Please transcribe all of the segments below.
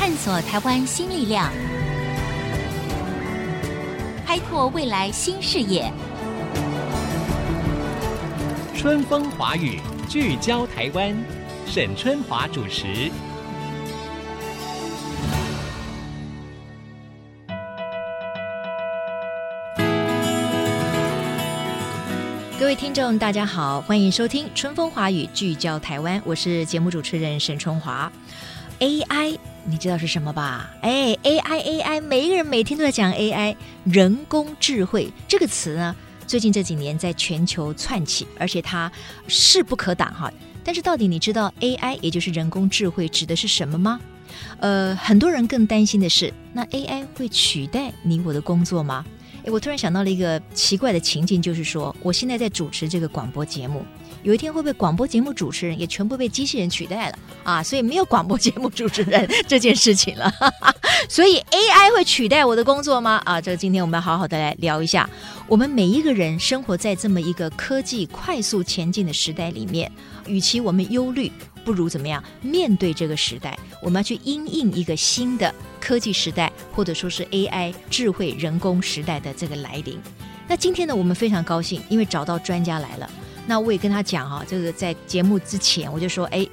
探索台湾新力量，开拓未来新视野。春风华语，聚焦台湾，沈春华主持。各位听众，大家好，欢迎收听《春风华语》，聚焦台湾，我是节目主持人沈春华。AI，你知道是什么吧？哎，AI，AI，每一个人每天都在讲 AI，人工智慧这个词呢，最近这几年在全球窜起，而且它势不可挡哈。但是到底你知道 AI，也就是人工智慧指的是什么吗？呃，很多人更担心的是，那 AI 会取代你我的工作吗？诶，我突然想到了一个奇怪的情境，就是说，我现在在主持这个广播节目，有一天会不会广播节目主持人也全部被机器人取代了啊？所以没有广播节目主持人 这件事情了。所以 AI 会取代我的工作吗？啊，这个今天我们要好好的来聊一下。我们每一个人生活在这么一个科技快速前进的时代里面，与其我们忧虑，不如怎么样面对这个时代？我们要去因应一个新的。科技时代，或者说是 AI 智慧人工时代的这个来临。那今天呢，我们非常高兴，因为找到专家来了。那我也跟他讲哈，这个在节目之前我就说，哎。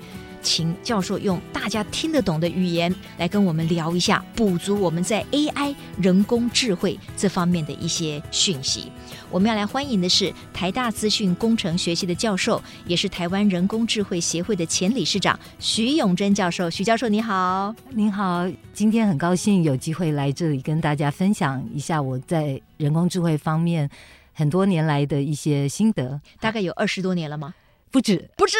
请教授用大家听得懂的语言来跟我们聊一下，补足我们在 AI 人工智慧这方面的一些讯息。我们要来欢迎的是台大资讯工程学系的教授，也是台湾人工智慧协会的前理事长徐永贞教授。徐教授，你好，您好，今天很高兴有机会来这里跟大家分享一下我在人工智慧方面很多年来的一些心得。大概有二十多年了吗？不止，不止，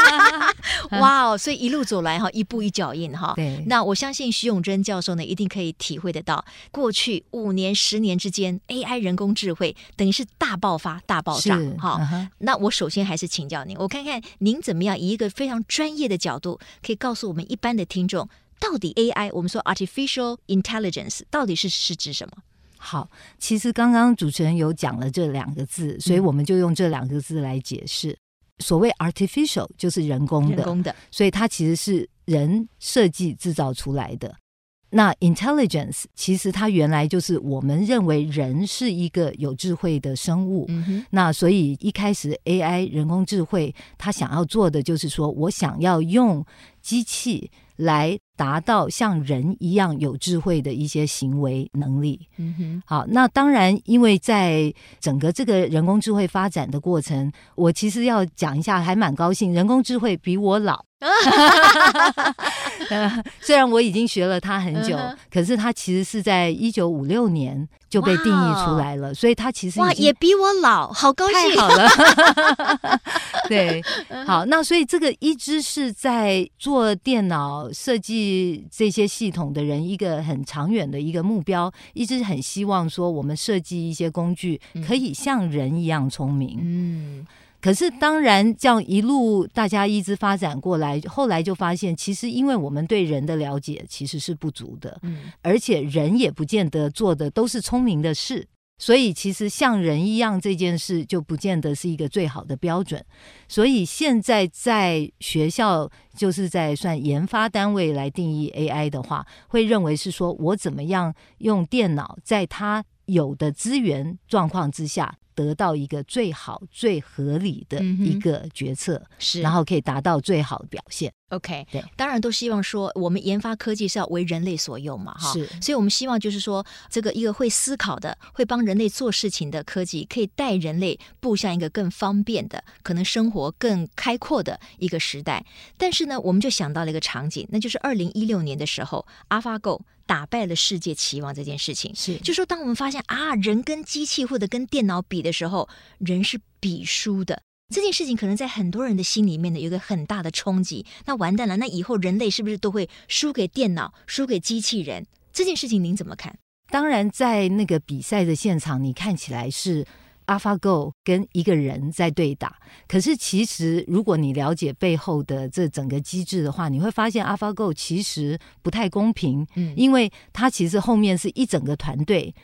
哇哦！所以一路走来哈，一步一脚印哈。对，那我相信徐永贞教授呢，一定可以体会得到，过去五年、十年之间，AI 人工智慧等于是大爆发、大爆炸哈。Uh-huh. 那我首先还是请教您，我看看您怎么样以一个非常专业的角度，可以告诉我们一般的听众，到底 AI 我们说 artificial intelligence 到底是是指什么？好，其实刚刚主持人有讲了这两个字，所以我们就用这两个字来解释。所谓 artificial 就是人工的，人工的，所以它其实是人设计制造出来的。那 intelligence 其实它原来就是我们认为人是一个有智慧的生物。嗯、那所以一开始 AI 人工智慧，它想要做的就是说我想要用机器来达到像人一样有智慧的一些行为能力。嗯哼，好，那当然，因为在整个这个人工智慧发展的过程，我其实要讲一下，还蛮高兴，人工智慧比我老。虽然我已经学了它很久，可是它其实是在一九五六年就被定义出来了，所以它其实哇也比我老，好高兴，太好了。对，好，那所以这个一直是在做电脑设计这些系统的人一个很长远的一个目标，一直很希望说我们设计一些工具可以像人一样聪明。嗯。可是，当然，这样一路大家一直发展过来，后来就发现，其实因为我们对人的了解其实是不足的，嗯，而且人也不见得做的都是聪明的事，所以其实像人一样这件事就不见得是一个最好的标准。所以现在在学校，就是在算研发单位来定义 AI 的话，会认为是说我怎么样用电脑在它有的资源状况之下。得到一个最好、最合理的一个决策，是、嗯，然后可以达到最好的表现。OK，对，当然都希望说，我们研发科技是要为人类所用嘛，哈，是，所以我们希望就是说，这个一个会思考的、会帮人类做事情的科技，可以带人类步向一个更方便的、可能生活更开阔的一个时代。但是呢，我们就想到了一个场景，那就是二零一六年的时候，AlphaGo。打败了世界棋王这件事情，是就说，当我们发现啊，人跟机器或者跟电脑比的时候，人是比输的。这件事情可能在很多人的心里面呢，有一个很大的冲击。那完蛋了，那以后人类是不是都会输给电脑、输给机器人？这件事情您怎么看？当然，在那个比赛的现场，你看起来是。AlphaGo 跟一个人在对打，可是其实如果你了解背后的这整个机制的话，你会发现 AlphaGo 其实不太公平，嗯，因为它其实后面是一整个团队，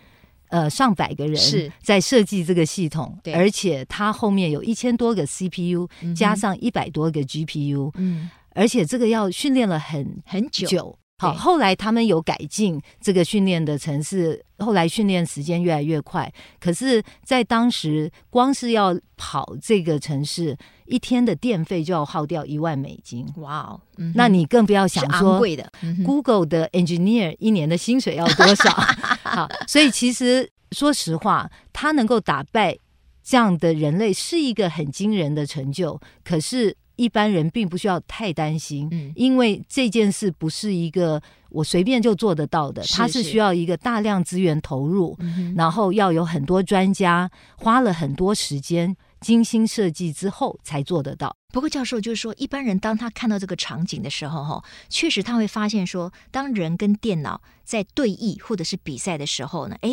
呃，上百个人是在设计这个系统，而且它后面有一千多个 CPU，加上一百多个 GPU，嗯，而且这个要训练了很很久。好，后来他们有改进这个训练的城市，后来训练时间越来越快。可是，在当时，光是要跑这个城市，一天的电费就要耗掉一万美金。哇哦！那你更不要想说贵的。Google 的 engineer 一年的薪水要多少？好，所以其实说实话，他能够打败这样的人类是一个很惊人的成就。可是。一般人并不需要太担心，嗯，因为这件事不是一个我随便就做得到的，是是，它是需要一个大量资源投入，嗯，然后要有很多专家花了很多时间精心设计之后才做得到。不过，教授就是说，一般人当他看到这个场景的时候，哈，确实他会发现说，当人跟电脑在对弈或者是比赛的时候呢，哎。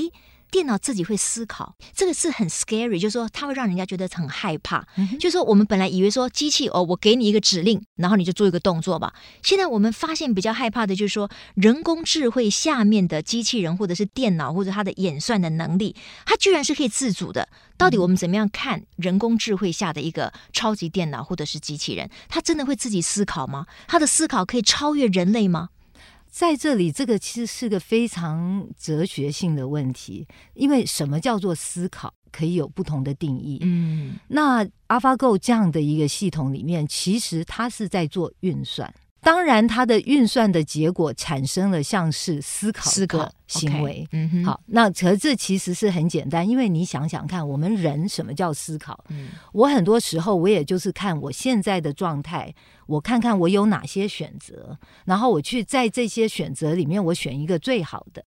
电脑自己会思考，这个是很 scary，就是说它会让人家觉得很害怕。嗯、就是说我们本来以为说机器哦，我给你一个指令，然后你就做一个动作吧。现在我们发现比较害怕的就是说人工智慧下面的机器人或者是电脑或者它的演算的能力，它居然是可以自主的。到底我们怎么样看人工智慧下的一个超级电脑或者是机器人？它真的会自己思考吗？它的思考可以超越人类吗？在这里，这个其实是个非常哲学性的问题，因为什么叫做思考，可以有不同的定义。嗯，那 AlphaGo 这样的一个系统里面，其实它是在做运算。当然，它的运算的结果产生了像是思考思考行为。嗯哼，好，那可这其实是很简单，因为你想想看，我们人什么叫思考？嗯，我很多时候我也就是看我现在的状态，我看看我有哪些选择，然后我去在这些选择里面，我选一个最好的。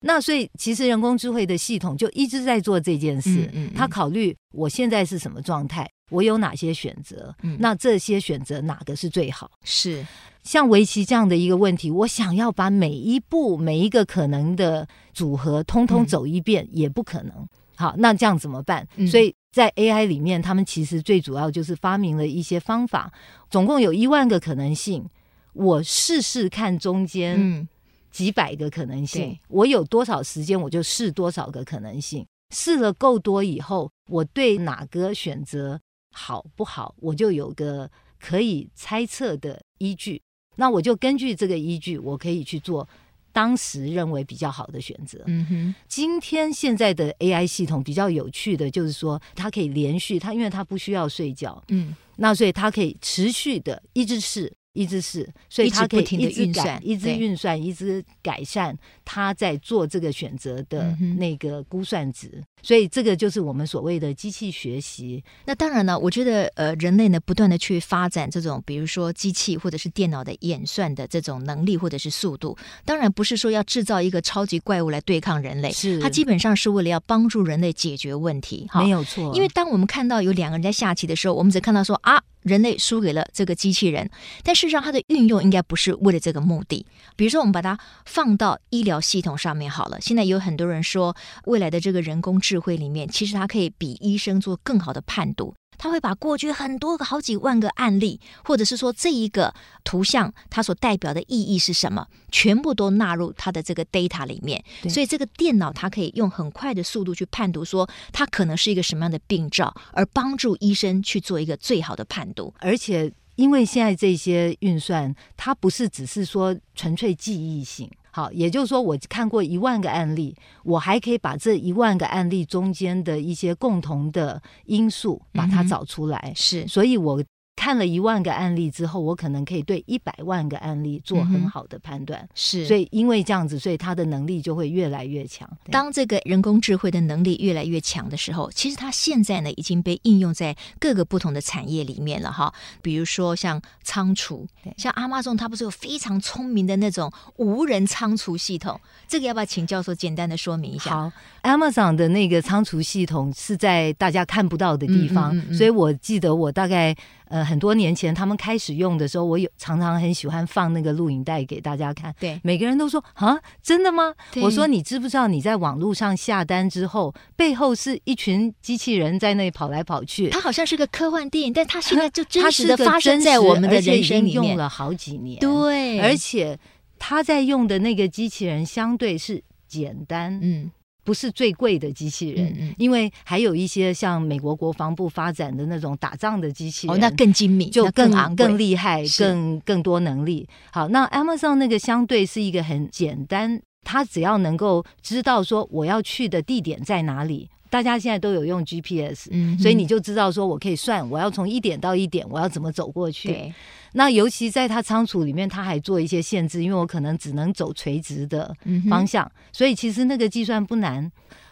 那所以，其实人工智慧的系统就一直在做这件事。嗯嗯，他考虑我现在是什么状态。我有哪些选择？嗯，那这些选择哪个是最好？是像围棋这样的一个问题，我想要把每一步每一个可能的组合通通走一遍，嗯，也不可能。好，那这样怎么办？嗯，所以在 AI 里面，他们其实最主要就是发明了一些方法，总共有一万个可能性，我试试看中间几百个可能性，嗯，我有多少时间我就试多少个可能性，试了够多以后，我对哪个选择好不好，我就有个可以猜测的依据。那我就根据这个依据，我可以去做当时认为比较好的选择。嗯哼，今天现在的 AI 系统比较有趣的就是说，它可以连续，它因为它不需要睡觉，嗯，那所以它可以持续的一直试。一直是，所以他可以一直改，一直运算，一直改善他在做这个选择的那个估算值。嗯、所以这个就是我们所谓的机器学习。那当然了，我觉得呃，人类呢不断的去发展这种，比如说机器或者是电脑的演算的这种能力或者是速度，当然不是说要制造一个超级怪物来对抗人类，是它基本上是为了要帮助人类解决问题。没有错，因为当我们看到有两个人在下棋的时候，我们只看到说啊。人类输给了这个机器人，但事实上它的运用应该不是为了这个目的。比如说，我们把它放到医疗系统上面好了。现在有很多人说，未来的这个人工智慧里面，其实它可以比医生做更好的判读。他会把过去很多个好几万个案例，或者是说这一个图像它所代表的意义是什么，全部都纳入他的这个 data 里面。所以这个电脑它可以用很快的速度去判读，说它可能是一个什么样的病灶，而帮助医生去做一个最好的判读。而且因为现在这些运算，它不是只是说纯粹记忆性。好，也就是说，我看过一万个案例，我还可以把这一万个案例中间的一些共同的因素把它找出来。嗯、是，所以我。看了一万个案例之后，我可能可以对一百万个案例做很好的判断。嗯、是，所以因为这样子，所以他的能力就会越来越强。当这个人工智慧的能力越来越强的时候，其实它现在呢已经被应用在各个不同的产业里面了哈。比如说像仓储，像 Amazon 它不是有非常聪明的那种无人仓储系统？这个要不要请教授简单的说明一下？好，Amazon 的那个仓储系统是在大家看不到的地方，所以我记得我大概。呃，很多年前他们开始用的时候，我有常常很喜欢放那个录影带给大家看。对，每个人都说啊，真的吗？我说你知不知道你在网络上下单之后，背后是一群机器人在那里跑来跑去。它好像是个科幻电影，但它现在就 真实的发生在我们的人生里面，用了好几年。对，而且他在用的那个机器人相对是简单，嗯。不是最贵的机器人，因为还有一些像美国国防部发展的那种打仗的机器人，哦，那更精密，就更更，更厉害，更更多能力。好，那 Amazon 那个相对是一个很简单，它只要能够知道说我要去的地点在哪里。大家现在都有用 GPS，嗯，所以你就知道说我可以算我要从一点到一点，我要怎么走过去。对，那尤其在它仓储里面，它还做一些限制，因为我可能只能走垂直的方向，嗯、所以其实那个计算不难。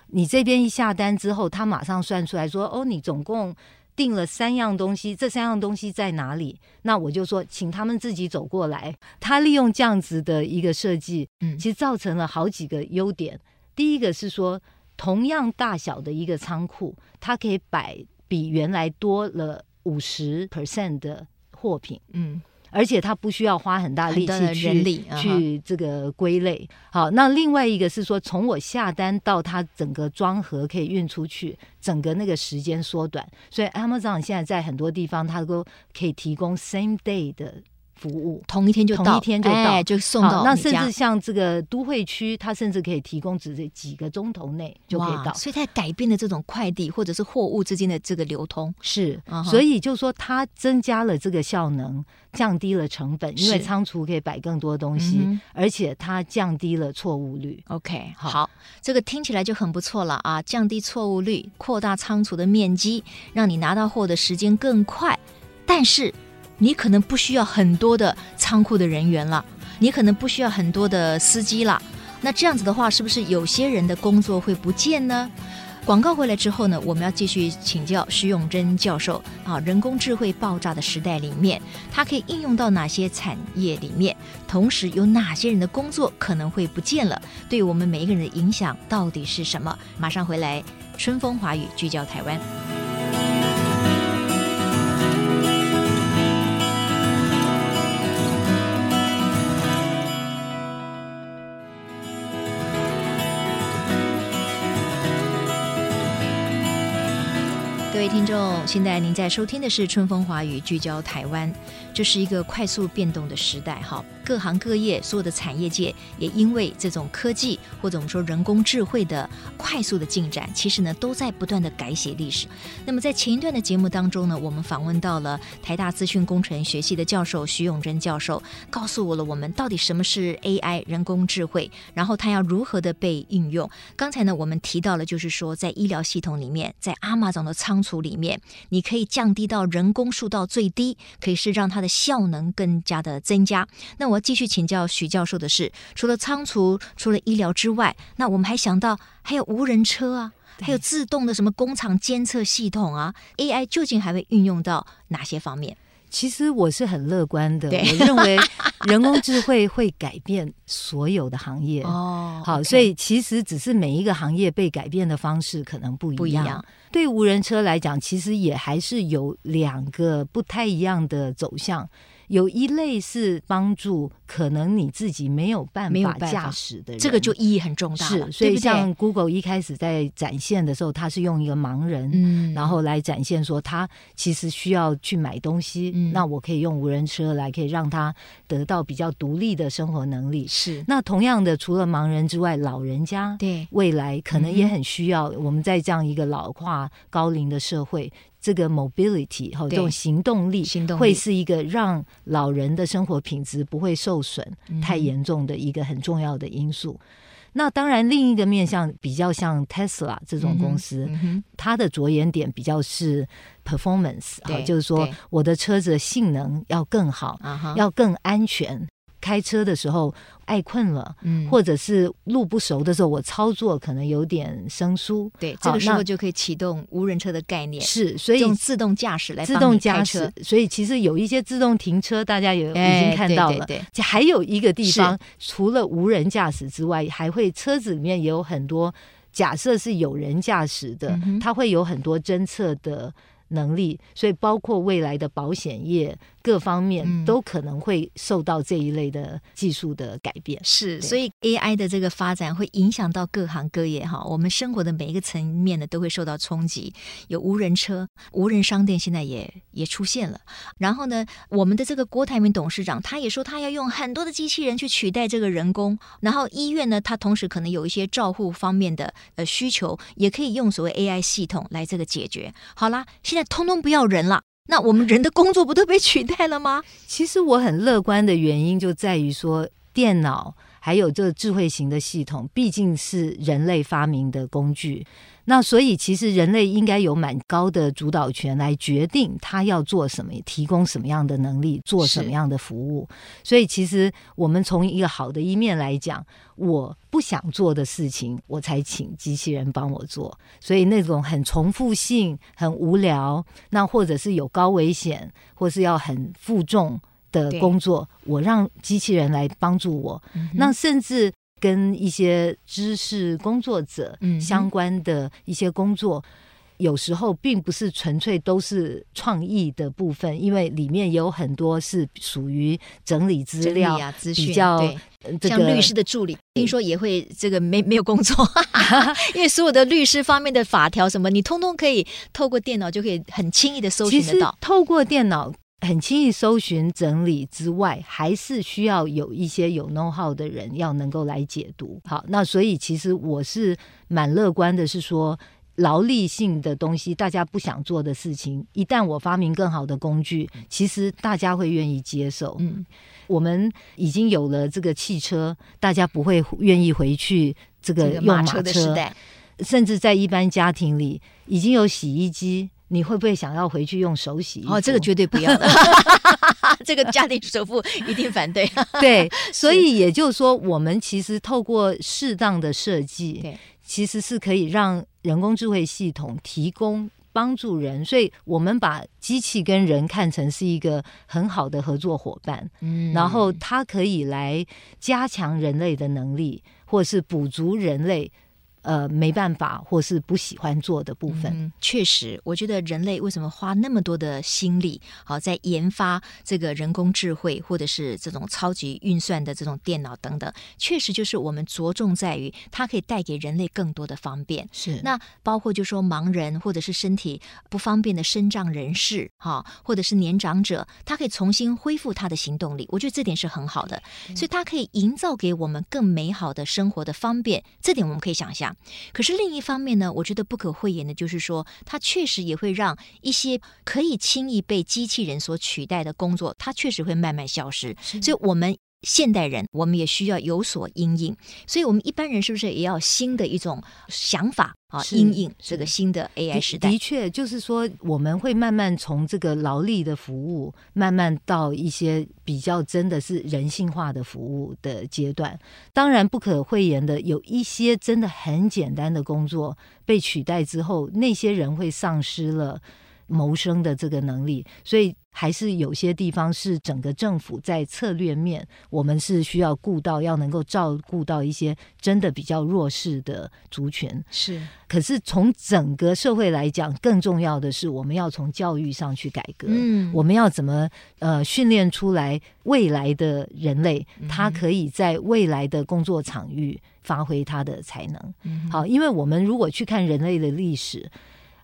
你这边一下单之后，他马上算出来说，哦，你总共订了三样东西，这三样东西在哪里？那我就说，请他们自己走过来。他利用这样子的一个设计，嗯，其实造成了好几个优点。第一个是说。同样大小的一个仓库，它可以摆比原来多了五十 percent 的货品，嗯，而且它不需要花很大力气去力去这个归类。好，那另外一个是说，从我下单到它整个装盒可以运出去，整个那个时间缩短。所以 Amazon 现在在很多地方，它都可以提供 same day 的。服务同一天就到，同一天就到，哎、就送到。那甚至像这个都会区，它甚至可以提供只是几个钟头内就可以到。所以它改变了这种快递或者是货物之间的这个流通。是，所以就说它增加了这个效能，降低了成本，因为仓储可以摆更多东西，嗯、而且它降低了错误率。OK，好，好，这个听起来就很不错了啊！降低错误率，扩大仓储的面积，让你拿到货的时间更快，但是。你可能不需要很多的仓库的人员了，你可能不需要很多的司机了。那这样子的话，是不是有些人的工作会不见呢？广告回来之后呢，我们要继续请教徐永珍教授啊，人工智慧爆炸的时代里面，它可以应用到哪些产业里面？同时，有哪些人的工作可能会不见了？对我们每一个人的影响到底是什么？马上回来，春风华语聚焦台湾。位听众，现在您在收听的是《春风华语》，聚焦台湾。这是一个快速变动的时代，哈，各行各业所有的产业界也因为这种科技或者我们说人工智慧的快速的进展，其实呢都在不断的改写历史。那么在前一段的节目当中呢，我们访问到了台大资讯工程学系的教授徐永珍教授，告诉我了我们到底什么是 AI 人工智慧，然后它要如何的被应用。刚才呢我们提到了，就是说在医疗系统里面，在 Amazon 的仓储里面，你可以降低到人工数到最低，可以是让它的效能更加的增加。那我要继续请教许教授的是，除了仓储、除了医疗之外，那我们还想到还有无人车啊，还有自动的什么工厂监测系统啊，AI 究竟还会运用到哪些方面？其实我是很乐观的，我认为 人工智慧会改变所有的行业。哦，好，所以其实只是每一个行业被改变的方式可能不一样。不一样。对无人车来讲，其实也还是有两个不太一样的走向。有一类是帮助可能你自己没有办法驾驶的人，这个就意义很重大了。是，所以像 Google 一开始在展现的时候，它是用一个盲人，嗯，然后来展现说他其实需要去买东西，嗯，那我可以用无人车来，可以让他得到比较独立的生活能力。是，那同样的，除了盲人之外，老人家对未来可能也很需要。我们在这样一个老化高龄的社会。这个 mobility 哈，这种行动力会是一个让老人的生活品质不会受损太严重的一个很重要的因素。嗯、那当然，另一个面向比较像 Tesla 这种公司，它的着眼点比较是 performance，好，就是说我的车子的性能要更好，要更安全。开车的时候爱困了，嗯，或者是路不熟的时候，我操作可能有点生疏，对，这个时候就可以启动无人车的概念，是，所以用自动驾驶来自动驾驶，所以其实有一些自动停车，大家也已经看到了，对，对，对，还有一个地方，除了无人驾驶之外，还会车子里面也有很多，假设是有人驾驶的，它会有很多侦测的能力，所以包括未来的保险业各方面都可能会受到这一类的技术的改变。是，所以 AI 的这个发展会影响到各行各业哈，我们生活的每一个层面呢都会受到冲击。有无人车、无人商店，现在也也出现了。然后呢，我们的这个郭台铭董事长他也说，他要用很多的机器人去取代这个人工。然后医院呢，他同时可能有一些照护方面的呃需求，也可以用所谓 AI 系统来这个解决。好啦，现在通通不要人了。那我们人的工作不都被取代了吗？其实我很乐观的原因就在于说，电脑还有这个智慧型的系统，毕竟是人类发明的工具。那所以，其实人类应该有蛮高的主导权来决定他要做什么，提供什么样的能力，做什么样的服务。所以，其实我们从一个好的一面来讲，我不想做的事情，我才请机器人帮我做。所以，那种很重复性、很无聊，那或者是有高危险，或是要很负重的工作，我让机器人来帮助我。嗯、那甚至。跟一些知识工作者相关的一些工作，嗯、有时候并不是纯粹都是创意的部分，因为里面有很多是属于整理资料、啊、资讯比较、这个、像律师的助理，听说也会这个没没有工作，因为所有的律师方面的法条什么，你通通可以透过电脑就可以很轻易的搜寻得到，透过电脑。很轻易搜寻整理之外，还是需要有一些有 know how 的人要能够来解读。好，那所以其实我是蛮乐观的，是说劳力性的东西，大家不想做的事情，一旦我发明更好的工具，其实大家会愿意接受。嗯，我们已经有了这个汽车，大家不会愿意回去这个用马车，车的时代，甚至在一般家庭里已经有洗衣机。你会不会想要回去用手洗？哦，这个绝对不要的，这个家庭主妇一定反对。对，所以也就是说，我们其实透过适当的设计，对，其实是可以让人工智慧系统提供帮助人。所以我们把机器跟人看成是一个很好的合作伙伴，嗯，然后它可以来加强人类的能力，或是补足人类。呃，没办法，或是不喜欢做的部分。嗯，确实，我觉得人类为什么花那么多的心力，好在研发这个人工智慧，或者是这种超级运算的这种电脑等等，确实就是我们着重在于它可以带给人类更多的方便。是，那包括就说盲人或者是身体不方便的身障人士，哈，或者是年长者，他可以重新恢复他的行动力。我觉得这点是很好的，所以它可以营造给我们更美好的生活的方便。这点我们可以想象。可是另一方面呢，我觉得不可讳言的就是说，它确实也会让一些可以轻易被机器人所取代的工作，它确实会慢慢消失。所以，我们。现代人，我们也需要有所因应，所以，我们一般人是不是也要新的一种想法啊？因应这个新的 AI 时代。的确，就是说，我们会慢慢从这个劳力的服务，慢慢到一些比较真的是人性化的服务的阶段。当然，不可讳言的，有一些真的很简单的工作被取代之后，那些人会丧失了谋生的这个能力，所以。还是有些地方是整个政府在策略面，我们是需要顾到，要能够照顾到一些真的比较弱势的族群。是，可是从整个社会来讲，更重要的是我们要从教育上去改革。嗯，我们要怎么呃训练出来未来的人类，他可以在未来的工作场域发挥他的才能。嗯，好，因为我们如果去看人类的历史。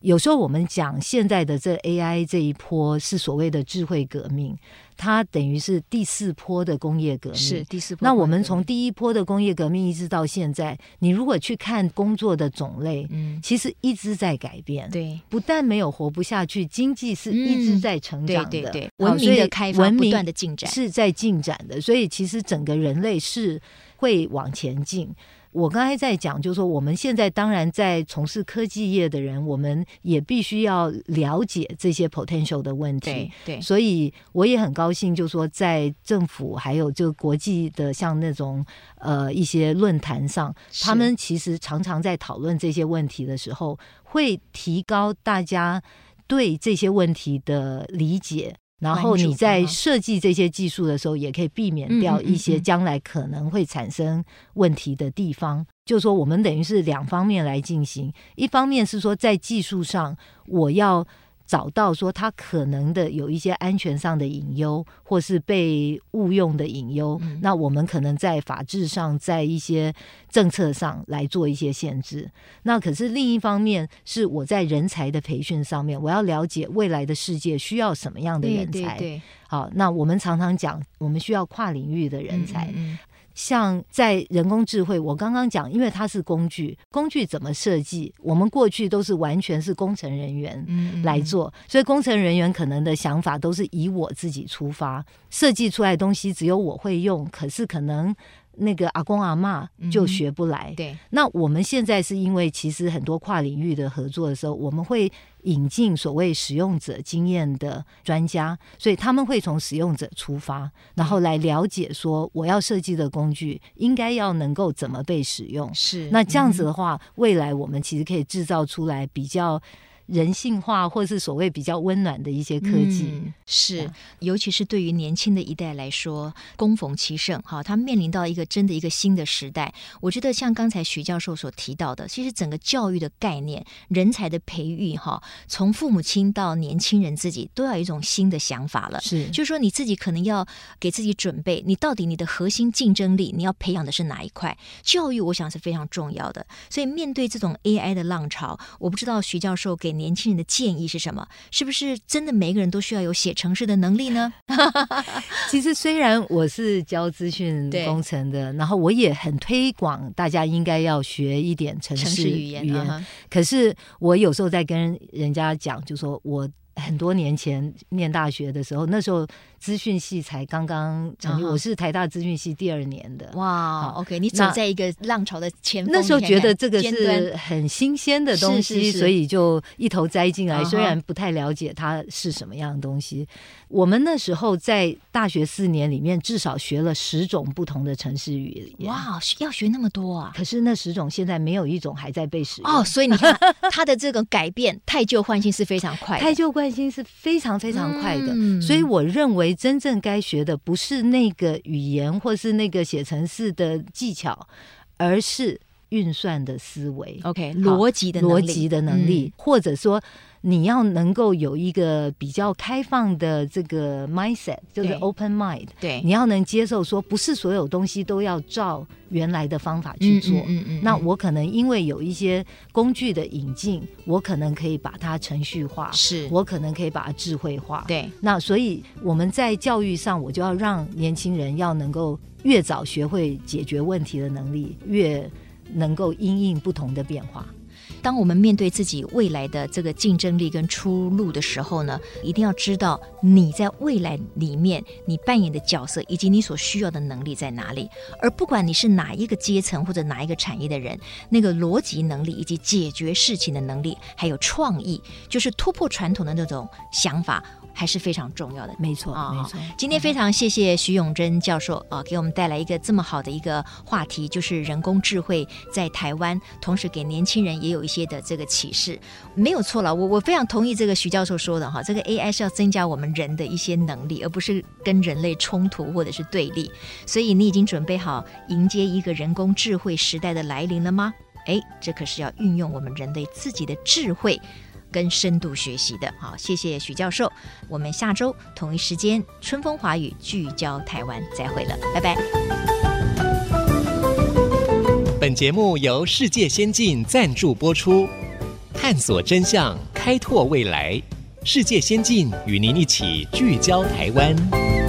有时候我们讲现在的这 AI 这一波是所谓的智慧革命，它等于是第四波的工业革命。是第四波。那我们从第一波的工业革命一直到现在，你如果去看工作的种类，嗯，其实一直在改变。对，不但没有活不下去，经济是一直在成长的。对对对，文明的开发不断的进展是在进展的，所以其实整个人类是会往前进。我刚才在讲，就是说我们现在当然在从事科技业的人，我们也必须要了解这些 potential 的问题。对，对，所以我也很高兴，就是说在政府还有就国际的像那种呃一些论坛上，他们其实常常在讨论这些问题的时候，会提高大家对这些问题的理解。然后你在设计这些技术的时候，也可以避免掉一些将来可能会产生问题的地方。就是说，我们等于是两方面来进行，一方面是说在技术上，我要找到说他可能的有一些安全上的隐忧，或是被误用的隐忧，嗯、那我们可能在法制上，在一些政策上来做一些限制。那可是另一方面，是我在人才的培训上面，我要了解未来的世界需要什么样的人才。对对对。好，那我们常常讲，我们需要跨领域的人才。嗯嗯像在人工智慧，我刚刚讲，因为它是工具，工具怎么设计？我们过去都是完全是工程人员来做，嗯嗯，所以工程人员可能的想法都是以我自己出发，设计出来的东西只有我会用，可是可能。那个阿公阿嬷就学不来。嗯、对，那我们现在是因为其实很多跨领域的合作的时候，我们会引进所谓使用者经验的专家，所以他们会从使用者出发，然后来了解说我要设计的工具应该要能够怎么被使用。是，那这样子的话，嗯、未来我们其实可以制造出来比较。人性化，或是所谓比较温暖的一些科技，嗯、是，尤其是对于年轻的一代来说，攻逢其盛哈，他面临到一个真的一个新的时代。我觉得像刚才徐教授所提到的，其实整个教育的概念、人才的培育哈，从父母亲到年轻人自己，都要有一种新的想法了。是，就是说你自己可能要给自己准备，你到底你的核心竞争力，你要培养的是哪一块？教育，我想是非常重要的。所以面对这种 AI 的浪潮，我不知道徐教授给。年轻人的建议是什么？是不是真的每一个人都需要有写程式的能力呢？其实虽然我是教资讯工程的，然后我也很推广大家应该要学一点程式语言。语言，可是我有时候在跟人家讲，就说我很多年前念大学的时候，那时候。资讯系才刚刚成立，我是台大资讯系第二年的。哇，OK，你走在一个浪潮的前锋，那时候觉得这个是很新鲜的东西，所以就一头栽进来。虽然不太了解它是什么样的东西，我们那时候在大学四年里面至少学了十种不同的城市语言。哇，要学那么多啊！可是那十种现在没有一种还在被使用。哦，所以你看它的这个改变，太旧换新是非常快，太旧换新是非常非常快的。所以我认为。真正该学的不是那个语言，或是那个写程式的技巧，而是运算的思维。OK，逻辑的逻辑的能力，嗯、或者说。你要能够有一个比较开放的这个 mindset，就是 open mind。对，你要能接受说，不是所有东西都要照原来的方法去做。嗯嗯。那我可能因为有一些工具的引进，我可能可以把它程序化，是我可能可以把它智慧化。对。那所以我们在教育上，我就要让年轻人要能够越早学会解决问题的能力，越能够因应不同的变化。当我们面对自己未来的这个竞争力跟出路的时候呢，一定要知道你在未来里面你扮演的角色以及你所需要的能力在哪里。而不管你是哪一个阶层或者哪一个产业的人，那个逻辑能力以及解决事情的能力，还有创意，就是突破传统的那种想法。还是非常重要的，没错啊，没错。今天非常谢谢徐永贞教授啊，给我们带来一个这么好的一个话题，就是人工智慧在台湾，同时给年轻人也有一些的这个启示，没有错了。我我非常同意这个徐教授说的哈，这个 AI 是要增加我们人的一些能力，而不是跟人类冲突或者是对立。所以你已经准备好迎接一个人工智慧时代的来临了吗？哎，这可是要运用我们人类自己的智慧。跟深度学习的，好，谢谢许教授。我们下周同一时间，春风华语聚焦台湾，再会了，拜拜。本节目由世界先进赞助播出，探索真相，开拓未来。世界先进与您一起聚焦台湾。